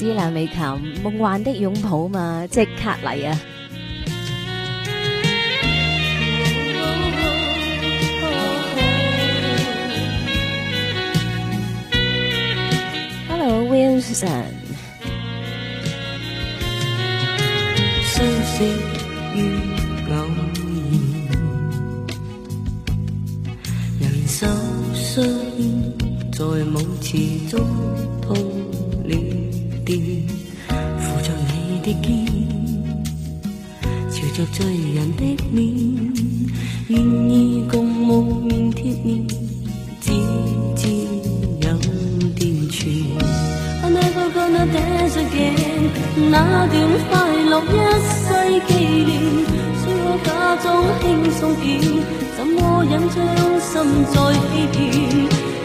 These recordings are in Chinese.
《凄凉美琴》，梦幻的拥抱嘛，即刻嚟啊！Hello Wilson，相识于偶然，人手相在舞池中。遇朝着醉人的脸，愿意共梦面贴面，只知有电传。I never gonna dance again，那段快乐一世纪念，虽可假装轻松点，怎么忍将心再欺骗？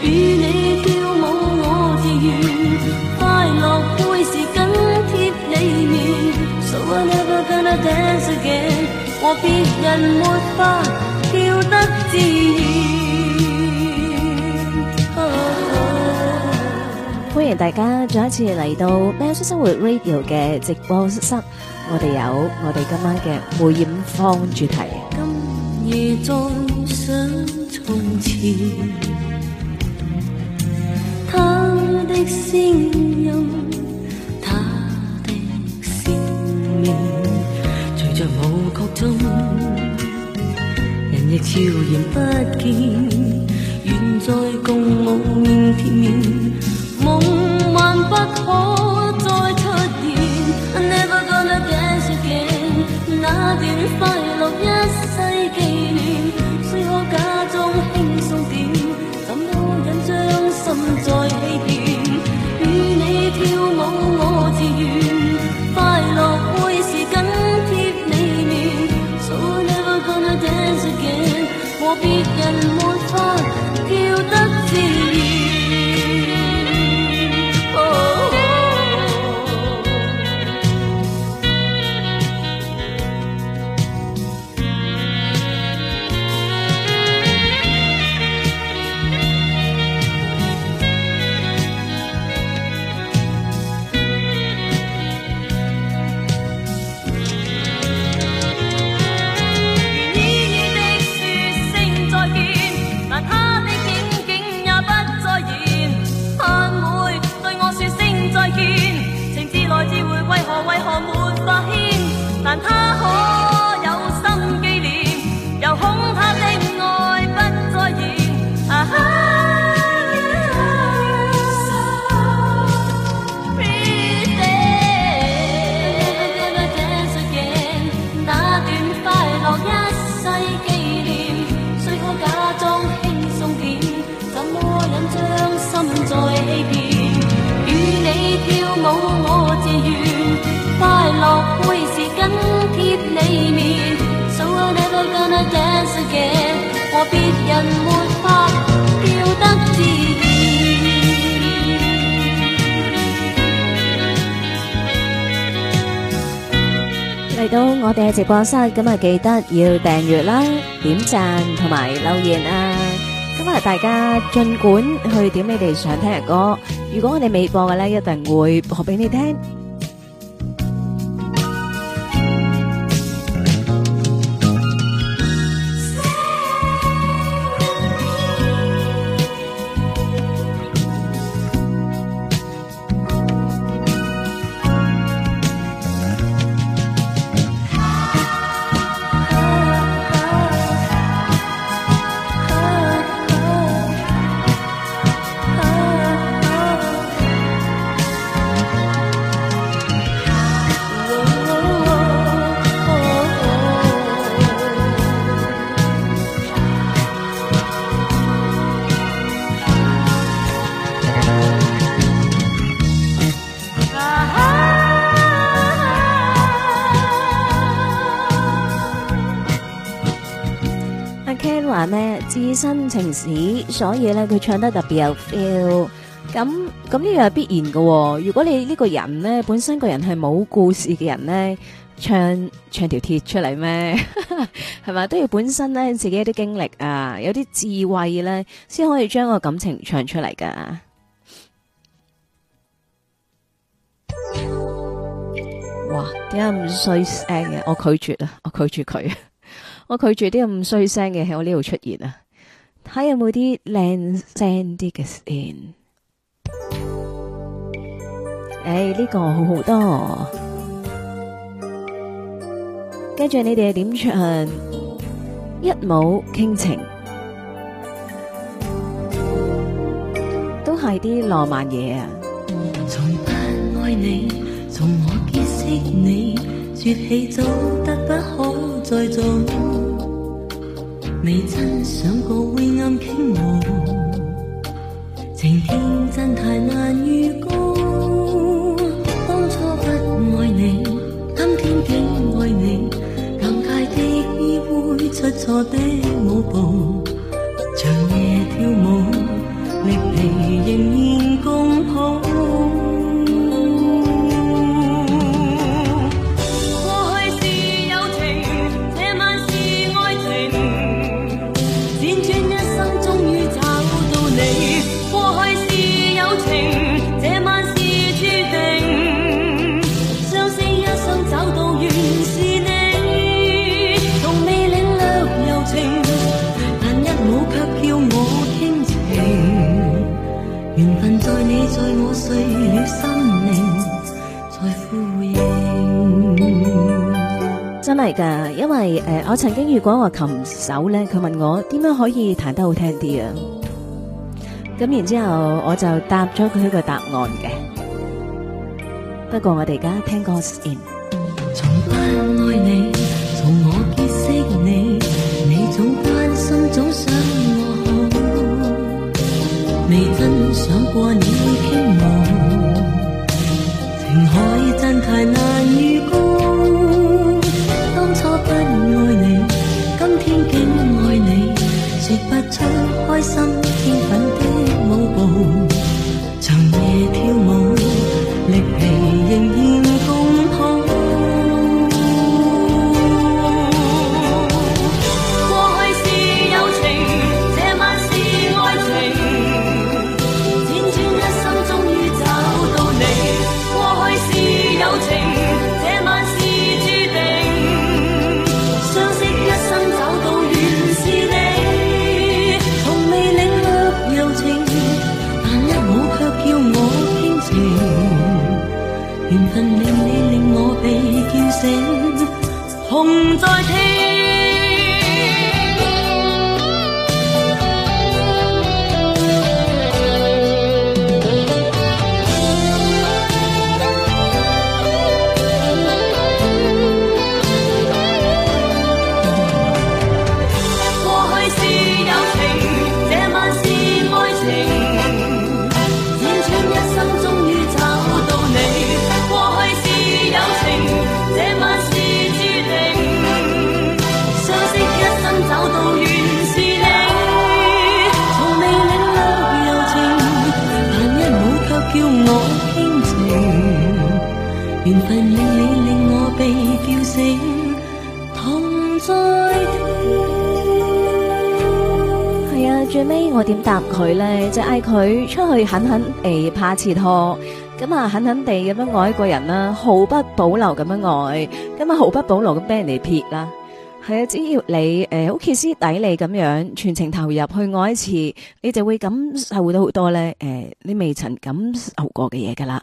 与你跳舞我自愿，快乐。人法得欢迎大家再一次嚟到《喵叔生活 Radio》嘅直播室，我哋有我哋今晚嘅梅艳芳主题。悄然不见，愿再共无眠贴面，梦幻不可。嚟到我哋嘅直播室，咁啊记得要订阅啦、点赞同埋留言啊！今日大家尽管去点你哋想听嘅歌，如果我哋未播嘅咧，一定会播俾你听。所以咧，佢唱得特别有 feel。咁咁呢样系必然嘅。如果你呢个人咧，本身个人系冇故事嘅人咧，唱唱条铁出嚟咩？系 咪都要本身咧自己有啲经历啊，有啲智慧咧，先可以将个感情唱出嚟噶。哇！点解咁衰声嘅？我拒绝啊！我拒绝佢，我拒绝啲咁衰声嘅喺我呢度出现啊！睇有冇啲靓声啲嘅先。诶、呢、這个好好多。跟住你哋点唱？一舞倾情，都系啲浪漫嘢啊！从不爱你，从我结识你，绝气做得不可再做。未真想过会暗倾慕，情天真太难预告。当初不爱你，今天竟爱你，尴尬的依偎，出错的舞步。系噶，因为诶，我曾经如果个琴手咧，佢问我点样可以弹得好听啲啊，咁然之后我就答咗佢一个答案嘅。不过我哋而家听歌先。最尾我点答佢咧？就嗌佢出去狠狠诶拍次拖，咁啊狠狠地咁样爱一个人啦，毫不保留咁样爱，咁啊毫不保留咁俾人哋撇啦。系啊，只要你诶好歇斯底里咁样，全程投入去爱一次，你就会感受到好多咧诶，你未曾感受过嘅嘢噶啦。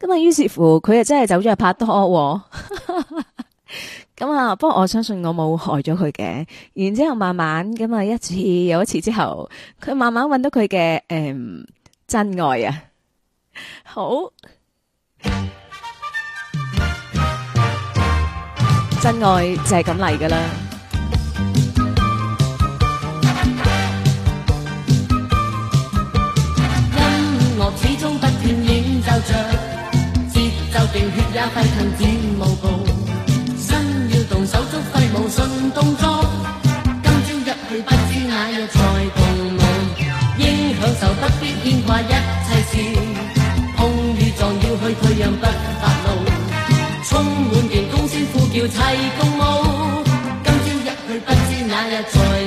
咁啊，于是乎佢啊真系走咗去拍拖。咁啊，不过我相信我冇害咗佢嘅。然之后慢慢咁啊，一次又一次之后，佢慢慢揾到佢嘅诶真爱啊！好，真爱就系咁嚟噶啦。音乐始终不断演奏着，节奏定血也沸腾，展舞步。尽动作，今朝一去不知哪日再共舞，应享受不必牵挂一切事，碰与撞要去退让不发怒，充满劲高先呼叫齐共舞，今朝一去不知哪日再。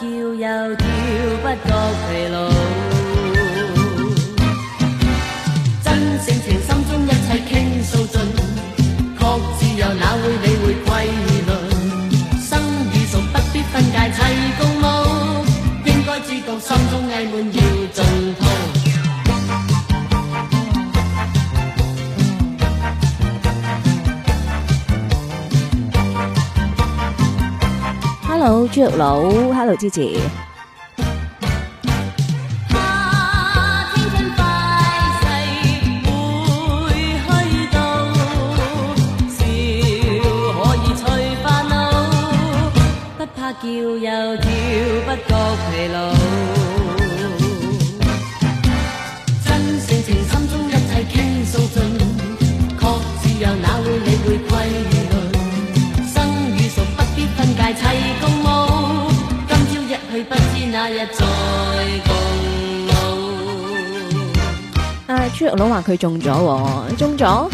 叫又跳不觉疲累。hello 猪肉佬 hello 支持啊天快会去到笑可以吹烦恼不怕叫又叫不觉疲劳啊！朱玉龙话佢中咗，中咗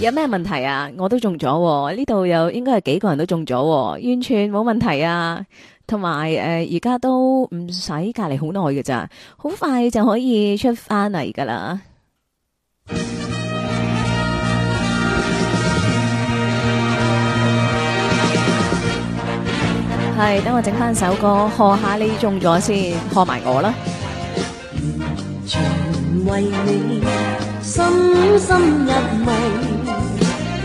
有咩问题啊？我都中咗，呢度又应该系几个人都中咗，完全冇问题啊！同埋诶，而家都唔使隔离好耐嘅咋，好快就可以出翻嚟噶啦。系等我整翻首歌贺下你中咗先贺埋我啦完全为你深深入迷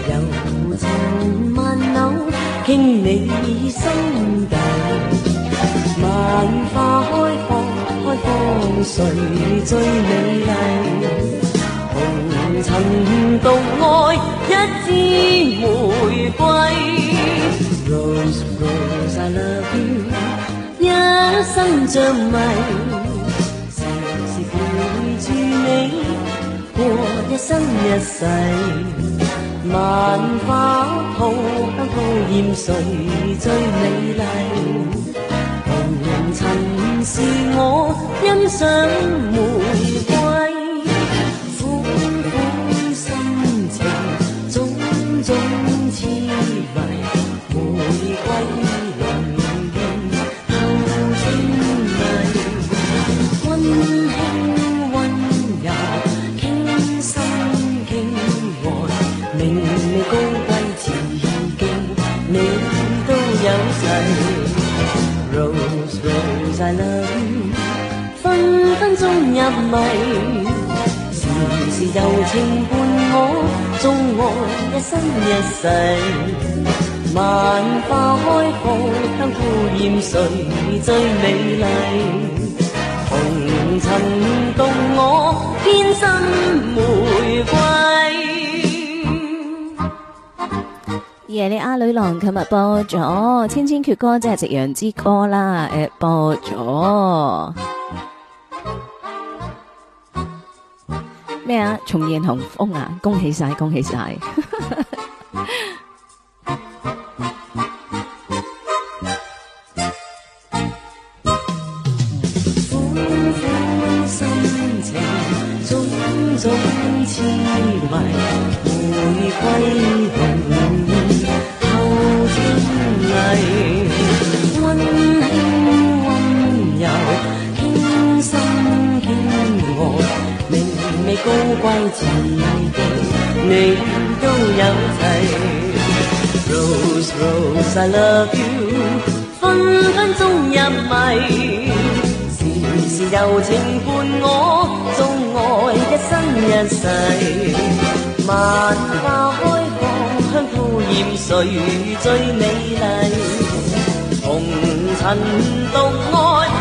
柔情万缕倾你心底万花开放开放谁最美丽曾獨愛一支玫瑰。Rose, Rose, I love you，一生着迷，時時陪住你，過一生一世。萬花吐香吐豔，誰最美麗？無人曾是我欣賞玫瑰。时时柔情伴我纵我一生一世万花开放香顾念谁最美丽红尘共我天生玫瑰夜利阿女郎琴日播咗千千阙歌即系夕阳之歌啦诶播咗咩啊重燕红屋啊恭喜晒恭喜晒高貴自定，你都有齊。Rose Rose I love you，分分鐘入迷，時時有情伴我，縱愛一生一世。萬花開放，香吐豔誰最美麗？紅塵獨愛。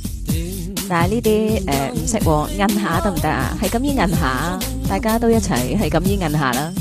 但系呢啲诶唔识，摁下得唔得啊？系咁依摁下，大家都一齐系咁依摁下啦。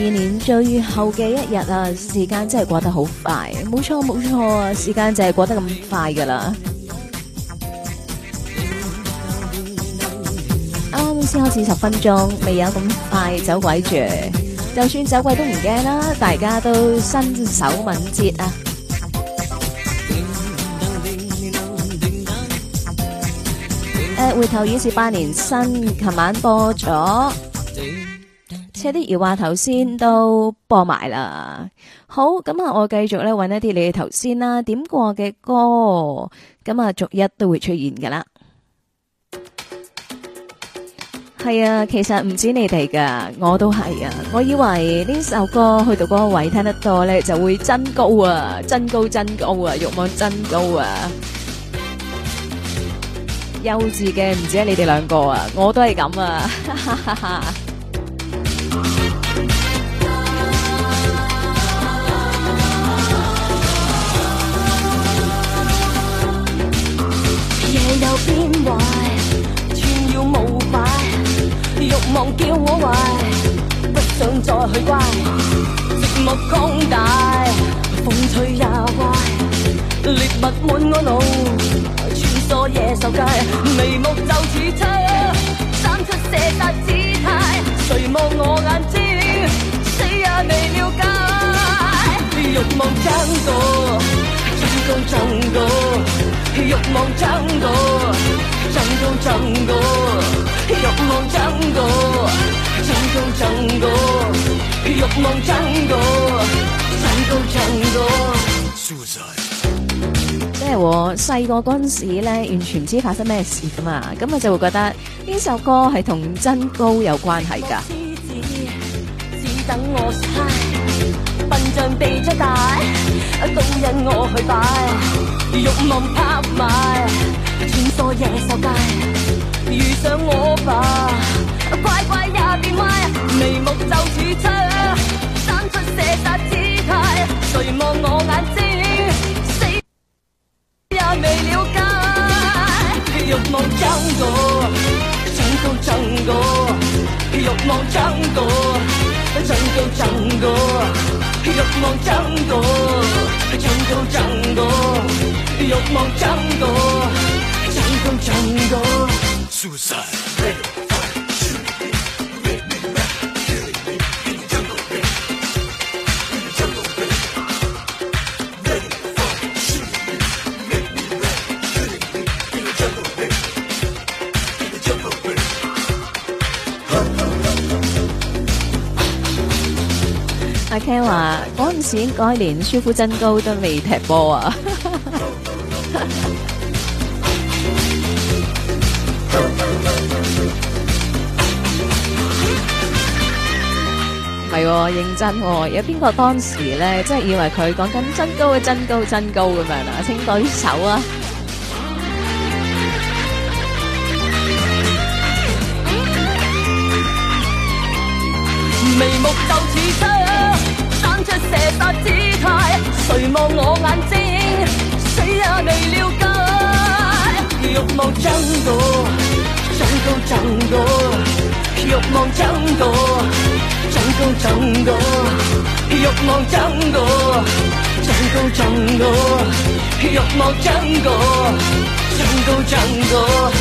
二年最后嘅一日啊，时间真系过得好快，冇错冇错啊，时间就系过得咁快噶啦。啱啱先开始十分钟，未有咁快走鬼住，就算走鬼都唔惊啦，大家都身手敏捷啊。诶，回头已是八年新，琴晚播咗。车啲儿话头先都播埋啦，好咁啊！我继续咧揾一啲你哋头先啦点过嘅歌，咁啊逐一都会出现噶啦。系啊，其实唔止你哋噶，我都系啊！我以为呢首歌去到嗰个位听得多咧，就会增高啊，增高增高啊，欲望增高啊！幼稚嘅唔止你哋两个啊，我都系咁啊！哈哈哈。偏坏，全要无摆，欲望叫我坏，不想再去乖。寂寞扩大，风吹也坏，猎物满我脑，穿梭野兽界，眉目就似枪，生出射杀姿态。谁望我眼睛，死也未了解。欲望争夺，进攻争夺。欲望即系我细个嗰阵时咧，完全唔知发生咩事噶嘛，咁啊就会觉得呢首歌系同增高有关系噶。像被出大，都因我去摆，欲望拍卖，穿梭夜兽界，遇上我吧，乖乖也变坏，眉目就似出，生出射杀。争夺，争夺，争夺，欲望，争夺，争夺，争夺。主宰。听话嗰阵时，应该连舒肤珍高都未踢波啊！系认真有边个当时咧，即系以为佢讲紧增高嘅增高增高咁样啊？请举手啊！眉目就似深。射杀姿态，谁望我眼睛，死也未了解。欲望争我，争高争我，欲望争我，争高争我，欲望争我，争高争我，欲望争我，争高争我，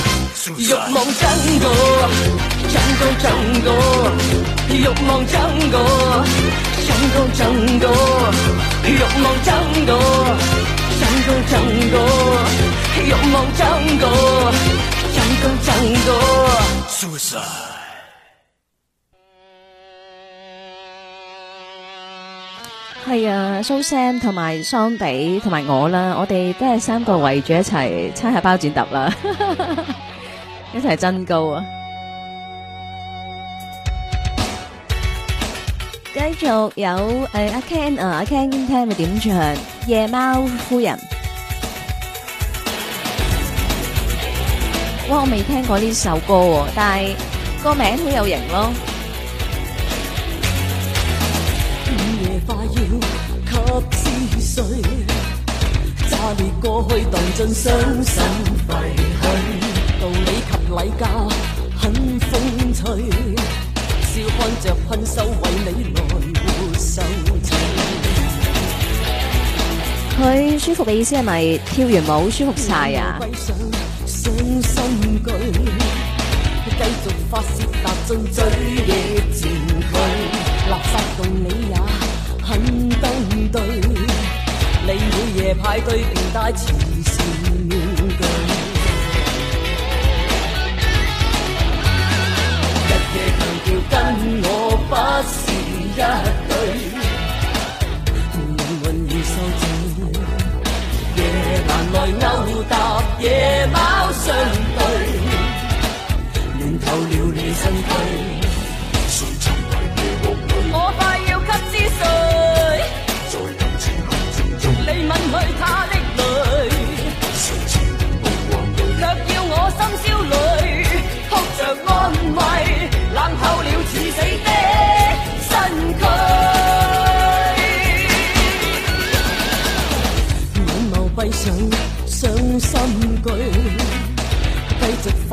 欲望争我，争高争我，欲望争我。争多争多，欲望争高，增高，争高，欲望争 s u 多争多。苏珊，系啊，苏 Sam 同埋桑比同埋我啦，我哋都系三个围住一齐猜下包剪揼啦，一齐增高啊！繼續有誒阿 Ken 啊，阿 Ken 聽聽咪點唱《夜貓夫人》。哇，我未聽過呢首歌喎，但系個名好有型咯。午夜快要給撕碎，炸裂過去，蕩進傷心廢墟。道理及禮教，很風趣，笑看着困手，為你。佢舒服嘅意思系咪跳完舞舒服晒啊？继续发泄，踏进最野前区，垃圾道你也很登对。你每夜派对，便带慈善面具。日夜强调跟我不是一对。来勾搭野猫相对，乱透了你身躯。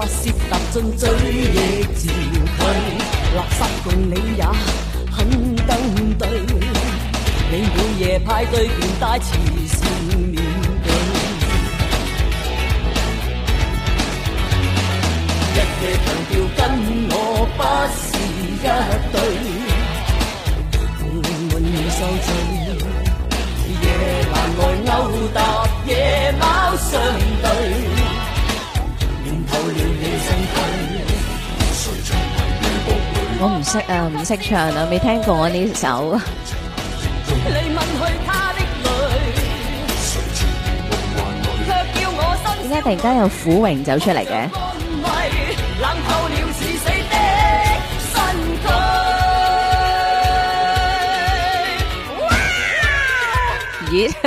不涉踏进追亦禁区，垃圾共你也很登对，你每夜派对便带慈善面对，一夜强调跟我不是一对，闷闷受罪，夜难外勾搭，夜猫相对。我唔识啊，唔识唱啊，未听过我呢首。你去他的我点解突然间有苦荣走出嚟嘅？咦？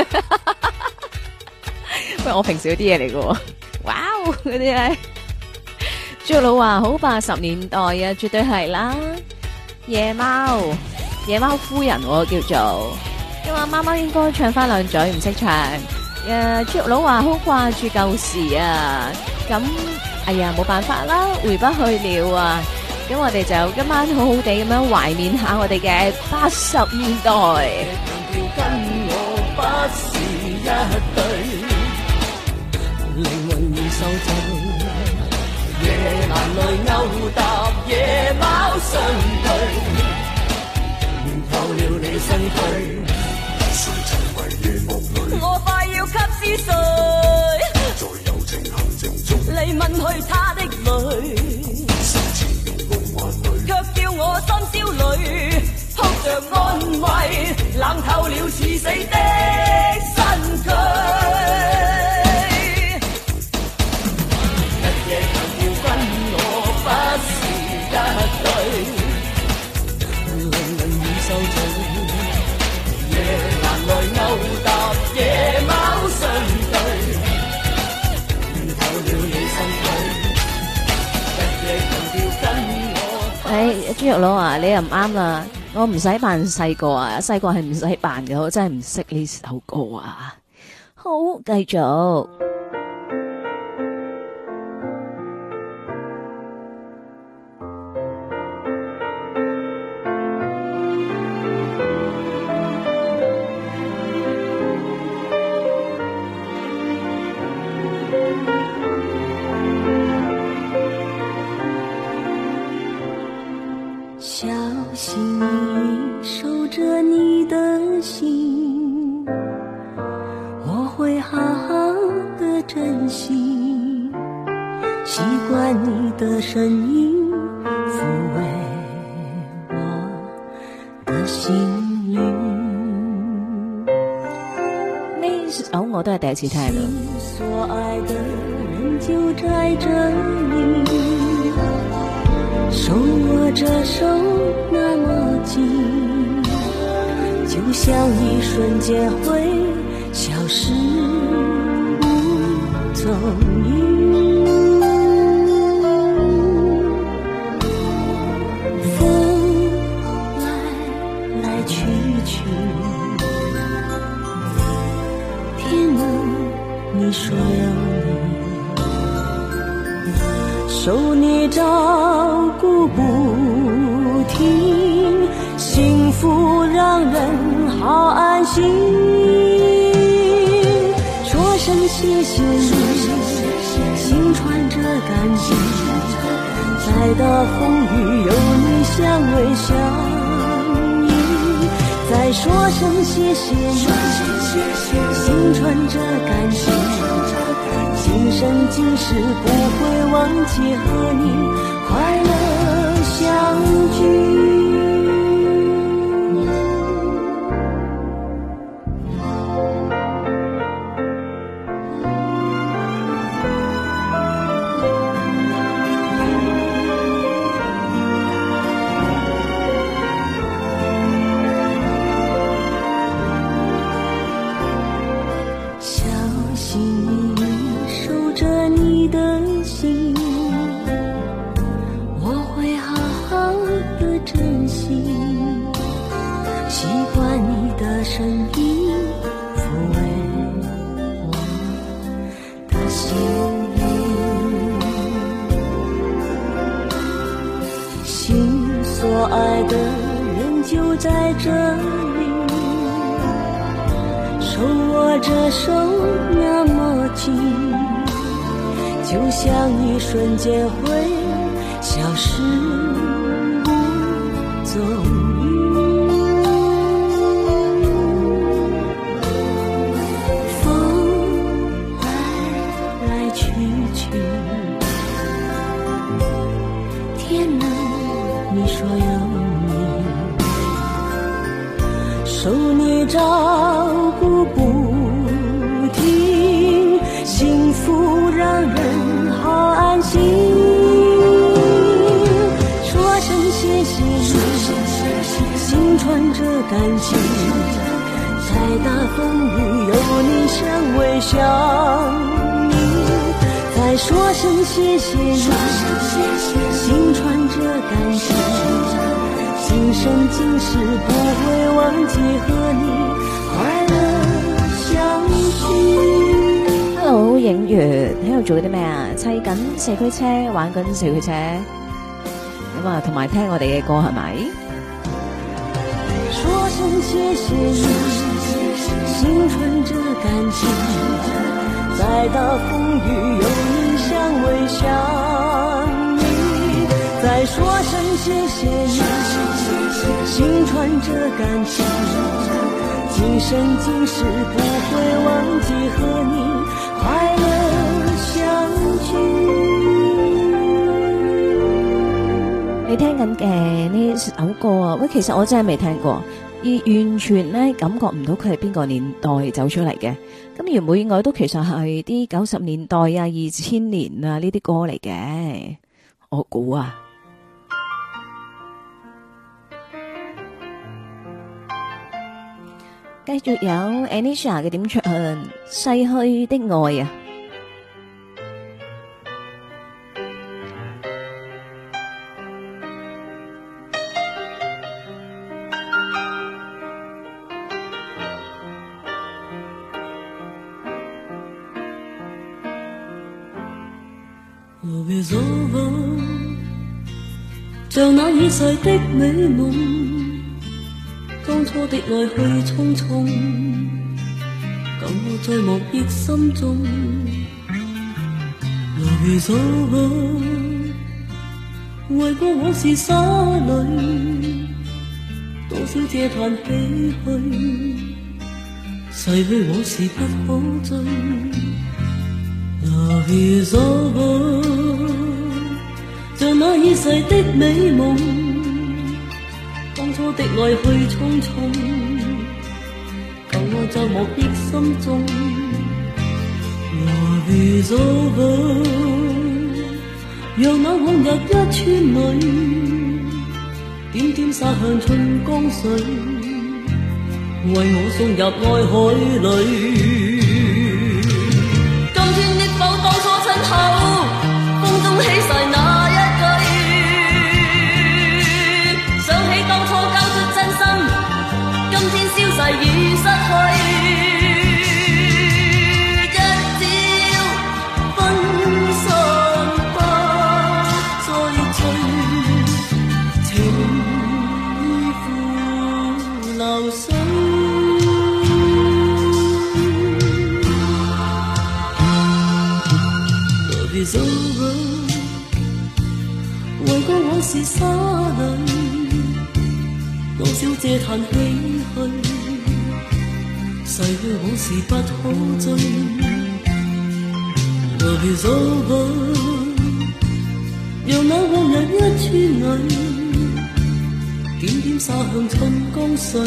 喂，我平时啲嘢嚟嘅。哇哦，嗰啲系。朱老佬话：好八十年代啊，绝对系啦。夜猫，夜猫夫人我叫做。因为妈妈应该唱翻两嘴，唔识唱。诶，猪肉老话好挂住旧时啊。咁，哎呀，冇办法啦，回不去了啊。咁我哋就今晚好好地咁样怀念下我哋嘅八十年代。来勾搭野猫相对，冷透了你身躯。我快要给撕碎，在友情陷阱中，你吻去他的泪，是痴梦幻里，却叫我心焦虑，哭着安慰，冷透了似死的。玉佬啊，你又唔啱啦！我唔使扮细个啊，细个系唔使扮嘅，我真系唔识呢首歌啊！好，继续。所爱的人就在这里，手握着手那么近，就像一瞬间会消失无踪。再大风雨，有你相偎相依。再说声谢谢，你，心存着感谢，今生今世不会忘记和你快乐相聚。手握着手那么紧，就像一瞬间会消失无踪影。风来来去去，天冷你说有你，手你照感情再大风雨，有你相偎相依。再说声谢谢你，心穿着感激，今生今世不会忘记和你快乐相聚。Hello，影月，喺度做啲咩啊？砌紧社区车，玩紧社区车。咁啊，同埋听我哋嘅歌系咪？声谢谢你，心存着感激。再大风雨有你相偎相依。再说声谢谢你，心存着感激。今生今世不会忘记和你快乐相聚。你听紧嘅呢首歌啊？喂，其实我真系未听过。而完全咧感觉唔到佢系边个年代走出嚟嘅，咁而每外都其实系啲九十年代啊、二千年啊呢啲歌嚟嘅，我估啊。继续有 Anisha 嘅点唱《逝去的爱》啊。一世的美梦，当初的爱去匆匆，感我在忘别心中。Love is over，为过往事洒泪，多少借叹唏嘘，逝去往事不可追。Love is over。那已逝的美梦，当初的爱去匆匆，旧爱在我的心中。Love is over，让那往日一串泪，点点洒向春江水，为我送入爱海里。叹唏嘘，逝去往事不可追。来走过，让那往日一串泪，点点洒向春江水，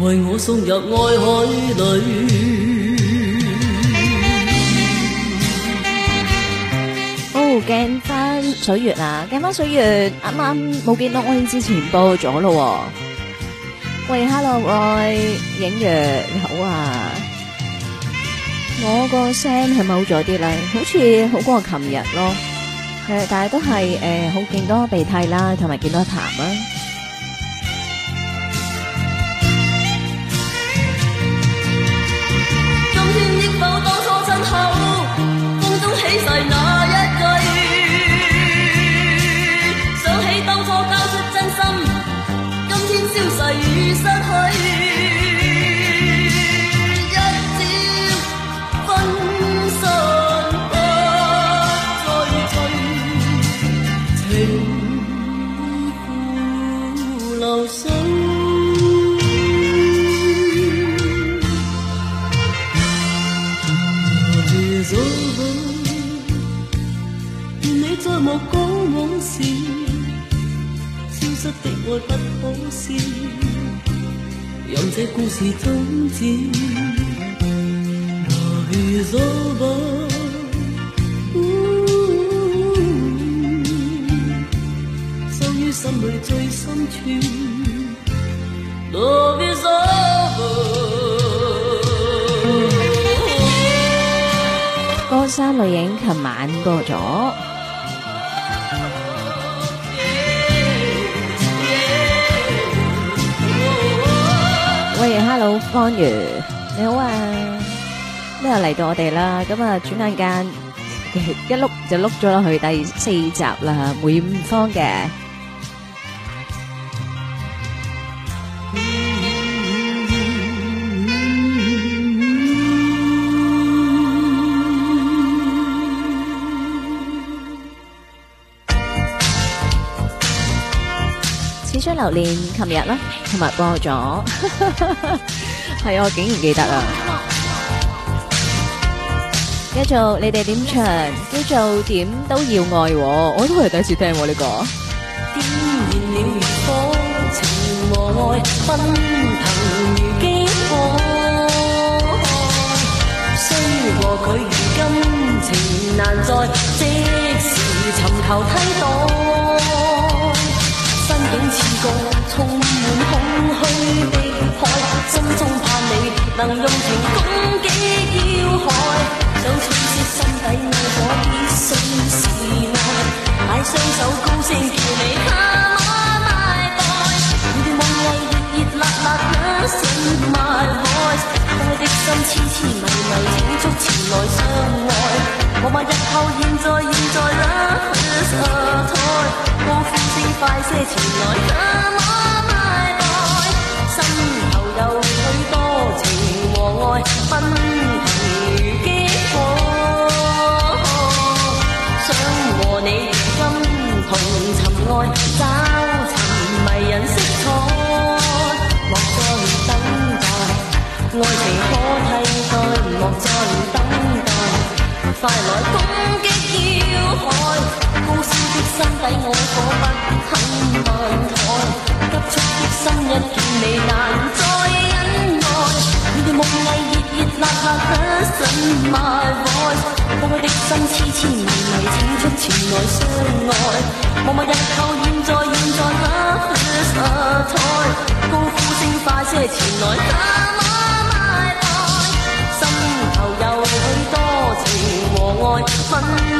为我送入爱海里。哦 g 水月啊，今晚水月啱啱冇见到我之前播咗咯。喂，Hello，我影月好啊。我个声系咪好咗啲咧？好似好过琴日咯。系，但系都系诶，好见到鼻涕啦，同埋见到痰啊。失去，一朝分散不再聚，情苦流水。再莫講往事，消失的愛不可思議。故事止。歌山丽影，琴晚过咗。Hello，方如你好啊，今日嚟到我哋啦，咁啊转眼间 一碌就碌咗落去第四集啦，梅艳芳嘅。始嗯留念，琴日啦。同日播咗，系 我竟然记得啊！继续，你哋点唱？叫做点都要爱，我都系第一次听呢个。能用情攻击要害，想吹熄心底爱火，必须是爱。摆双手，高声叫你，My my my voice，你的梦呓热热辣辣，Listen my voice，我的心痴痴迷迷，请速前来相爱。我问日后，现在，现在 l o v e is a t o y 高呼声，快些前来 c o m e on。快来攻击！跳海，高烧的身体，我可不肯慢怠。急促的心一见你难再忍耐。面对梦呓热热辣辣，不顺 my voice。宝贵的心，痴痴迷迷，请出前来相爱。茫茫日后，现在现在不色彩，高呼声快些前来。分。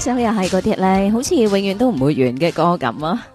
想又系嗰啲咧，好似永远都唔会完嘅歌咁啊！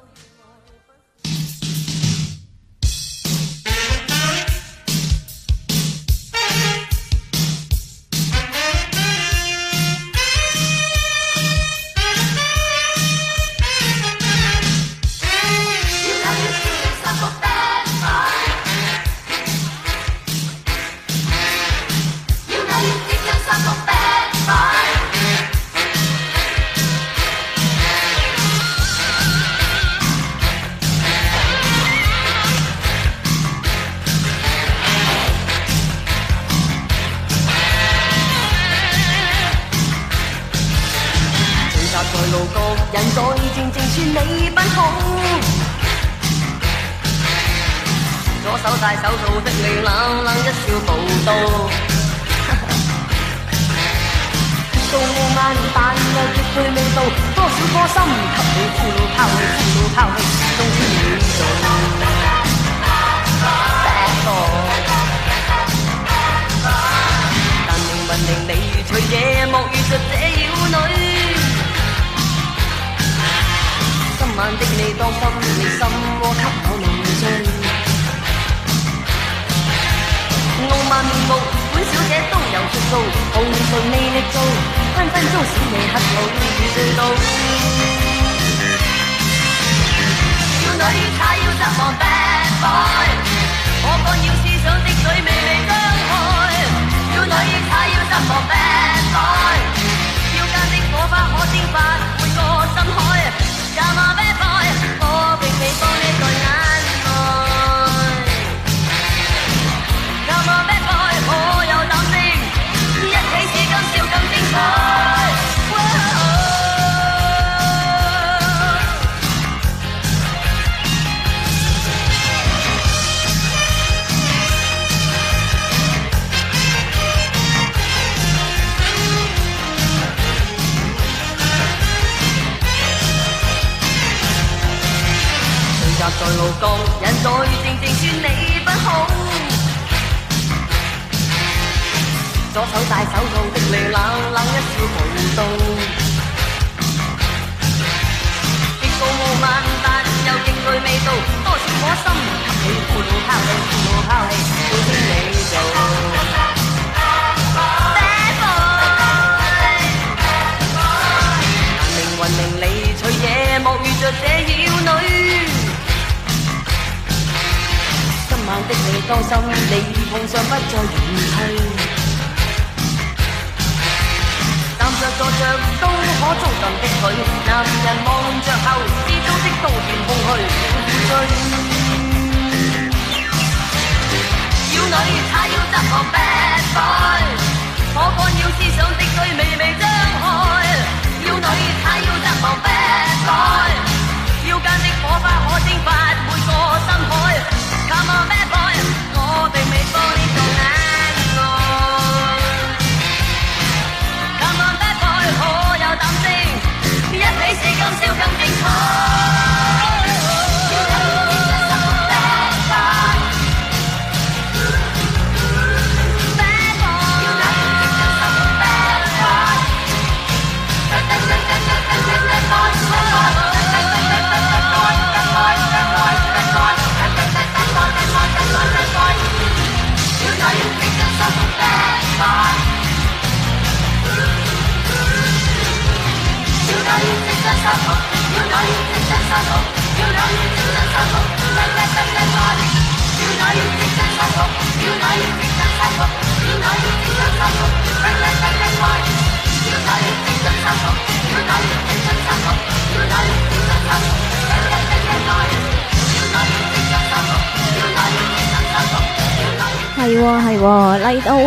系系，拉到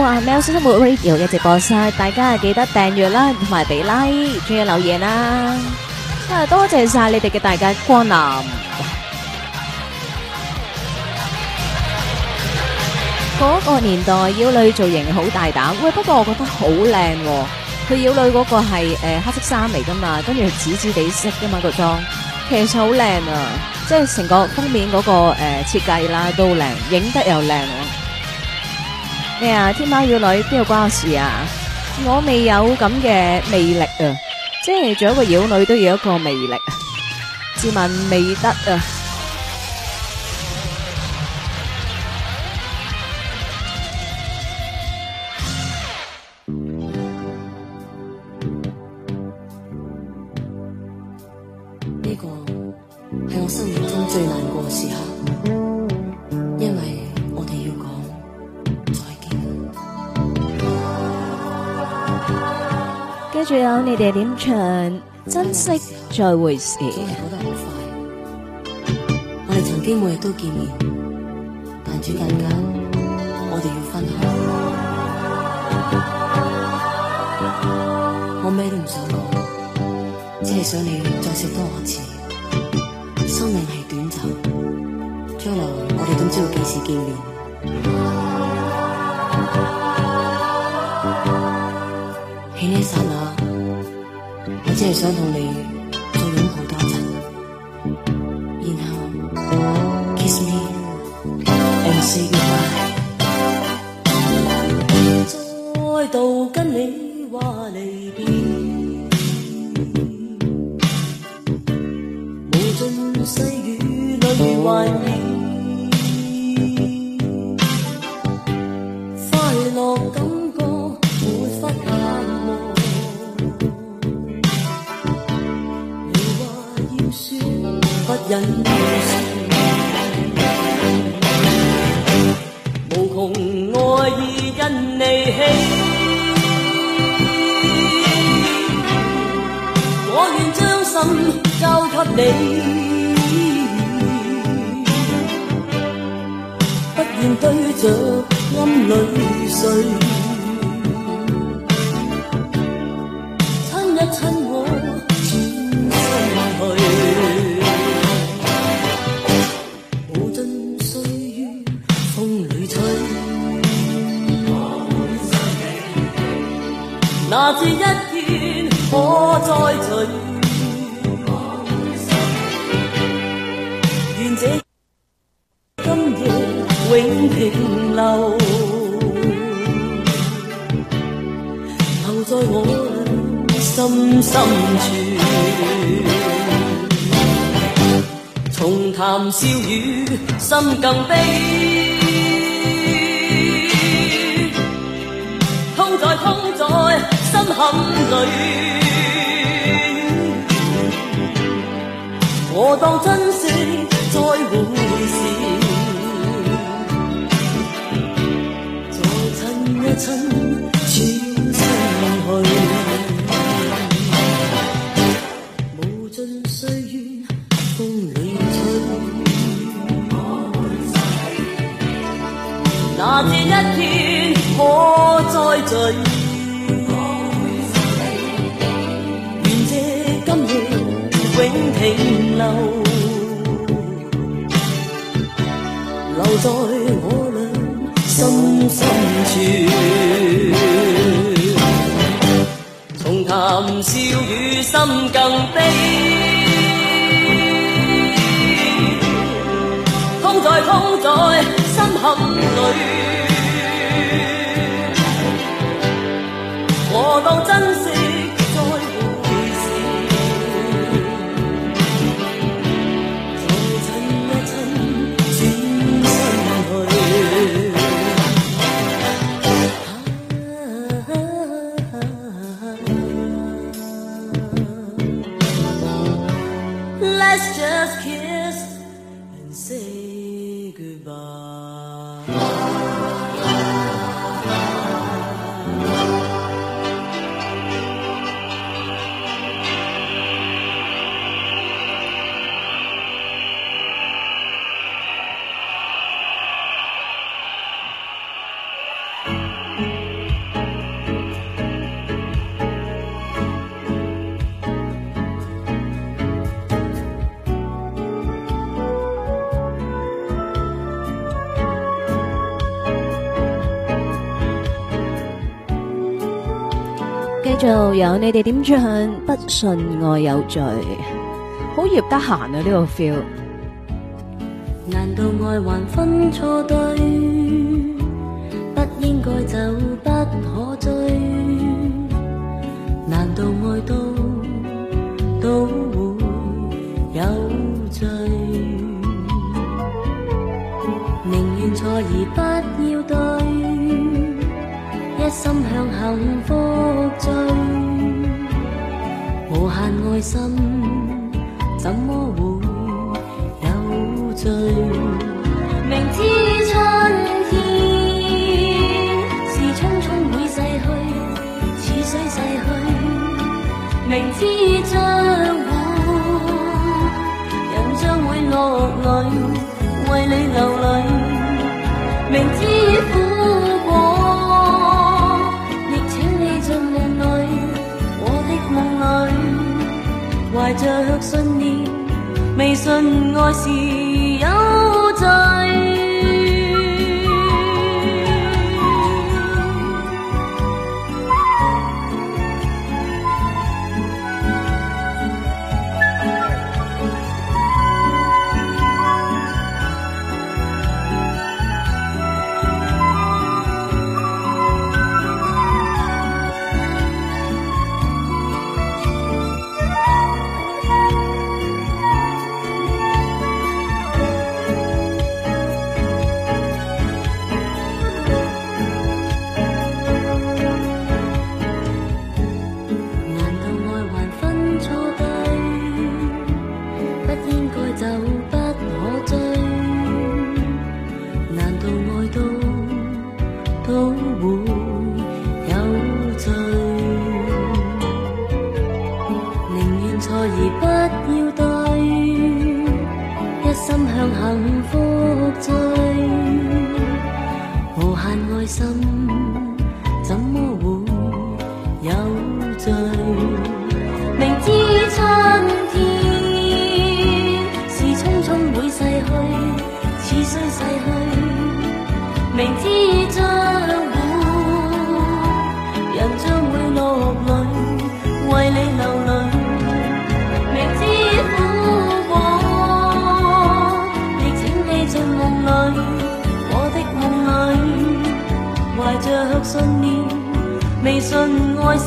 啊喵先生的 Radio 一直播晒，大家记得订阅啦，同埋俾拉，注意留言啦。啊！多谢晒你哋嘅大家光临。嗰个年代，妖女造型好大胆。喂，不过我觉得好靓。佢妖女嗰个系诶黑色衫嚟噶嘛，跟住紫紫地色噶嘛个妆，其实好靓啊！即系成个封面嗰个诶设计啦都靓，影得又靓。咩啊？天猫妖女边度关我事啊？我未有咁嘅魅力啊！即系做一个妖女都要一个魅力，自问未得啊！呢个系我生命中最难过时刻。跟住有你哋点唱？珍惜再会时，我哋曾经每日都见面，但最近间我哋要分开。我咩都唔想讲，只系想你再食多一次。生命系短暂，将来我哋都知道几时见面。只想同你。下次一天可再聚，愿这今夜永停留，留在我心深处。重谈笑语，心更悲，痛在痛在。心里，我当珍惜再会时，再亲一亲，转身去。无尽岁月风里吹，那知一天可再聚？在我俩心深处，重谈笑语心更悲，痛在痛在心坎里，我当珍惜。有你哋点唱？不信爱有罪，好业得闲啊！呢个 feel。难道爱还分错对？不应该就不可追？难道爱都都会有罪？宁愿错而不要对，一心向幸福追。无限爱心，怎么会有罪？明知春天是匆匆会逝去，似水逝去。明知将会，人将会落泪，为你流泪。明知。爱是。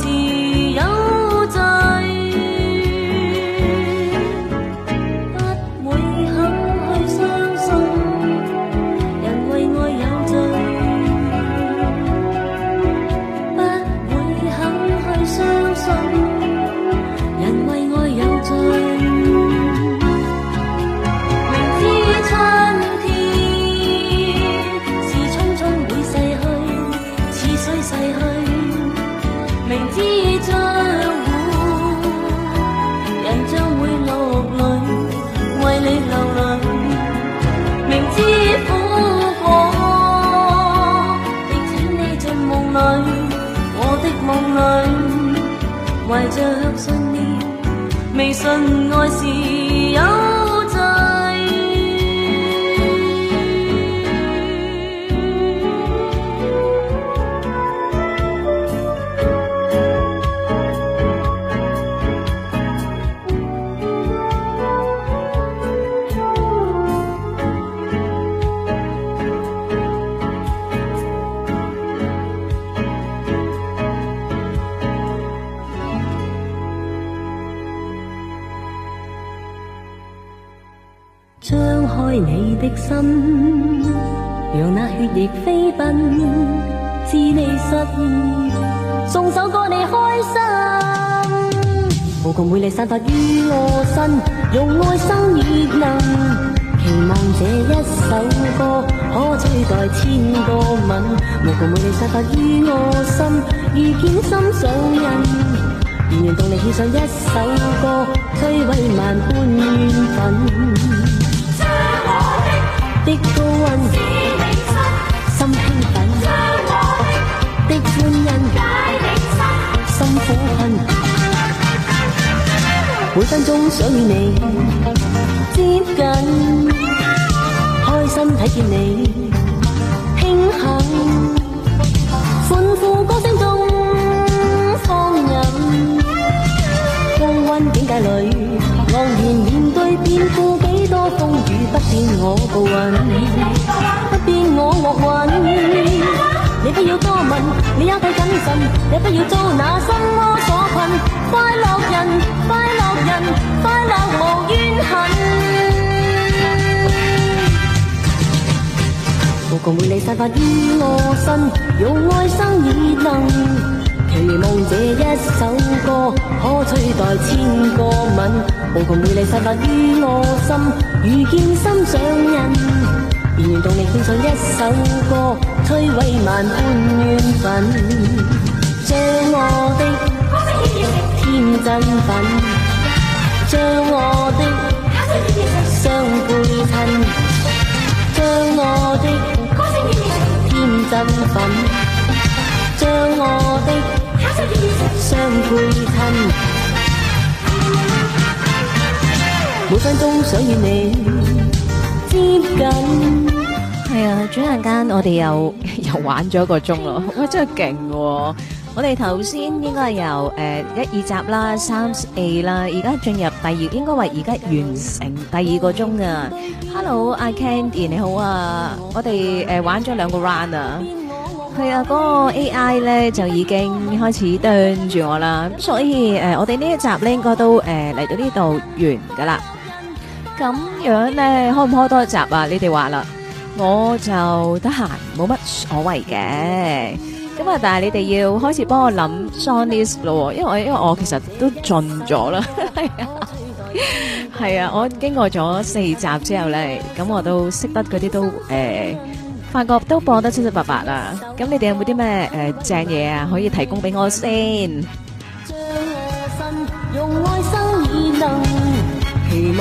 see 未信爱是。无穷美丽散发于我身，用爱心热能，期望这一首歌可取代千个吻。无穷美丽散发于我心，遇见心上人，愿愿同你献上一首歌，摧毁万般。每分钟想与你接近，开心睇见你轻幸，欢呼歌声中放任，高温境界里昂然面对变故，几多风雨不变我步稳，不变我乐韵。你不要多问，你也太谨慎，也不要做那心魔所困。快乐人，快乐人。快乐无怨恨，无穷美丽散发于我身，用爱生以能期望这一首歌可取代千个吻。无穷魅力散发于我心，遇见心上人，愿同你献上一首歌，摧毁万般怨愤，将我的天真粉。将我的双将我的天真粉，将我的双臂吞。每分钟想与你接近。系啊，转眼间我哋又 又玩咗一个钟咯，哇，真系劲喎！我哋头先应该系由诶一二集啦、三四啦，而家进入第二，应该话而家完成第二个钟啊！Hello，阿 Candy 你好啊！我哋诶玩咗两个 run 啊，佢啊，嗰个 AI 咧就已经开始啄住我啦，咁所以诶我哋呢一集咧应该都诶嚟到呢度完噶啦，咁样咧开唔开多一集啊？你哋话啦，我就得闲，冇乜所谓嘅。咁啊！但系你哋要开始帮我谂 s o u n y s 咯，因为我因为我其实都尽咗啦，系啊，系啊，我经过咗四集之后咧，咁我都识得嗰啲都诶，发觉都播得七七八八啦。咁你哋有冇啲咩诶正嘢啊，可以提供俾我先？爱心心用能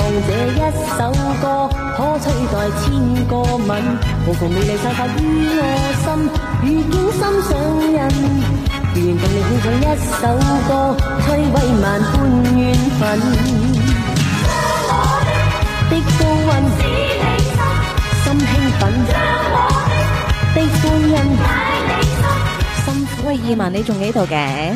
让这一首歌可取代千个吻，无穷美丽散发于我心，遇见心上人，愿共你献唱一首歌，摧毁万般怨恨。的高温使你心兴奋。的欢欣，你心威尔曼，你仲喺度嘅？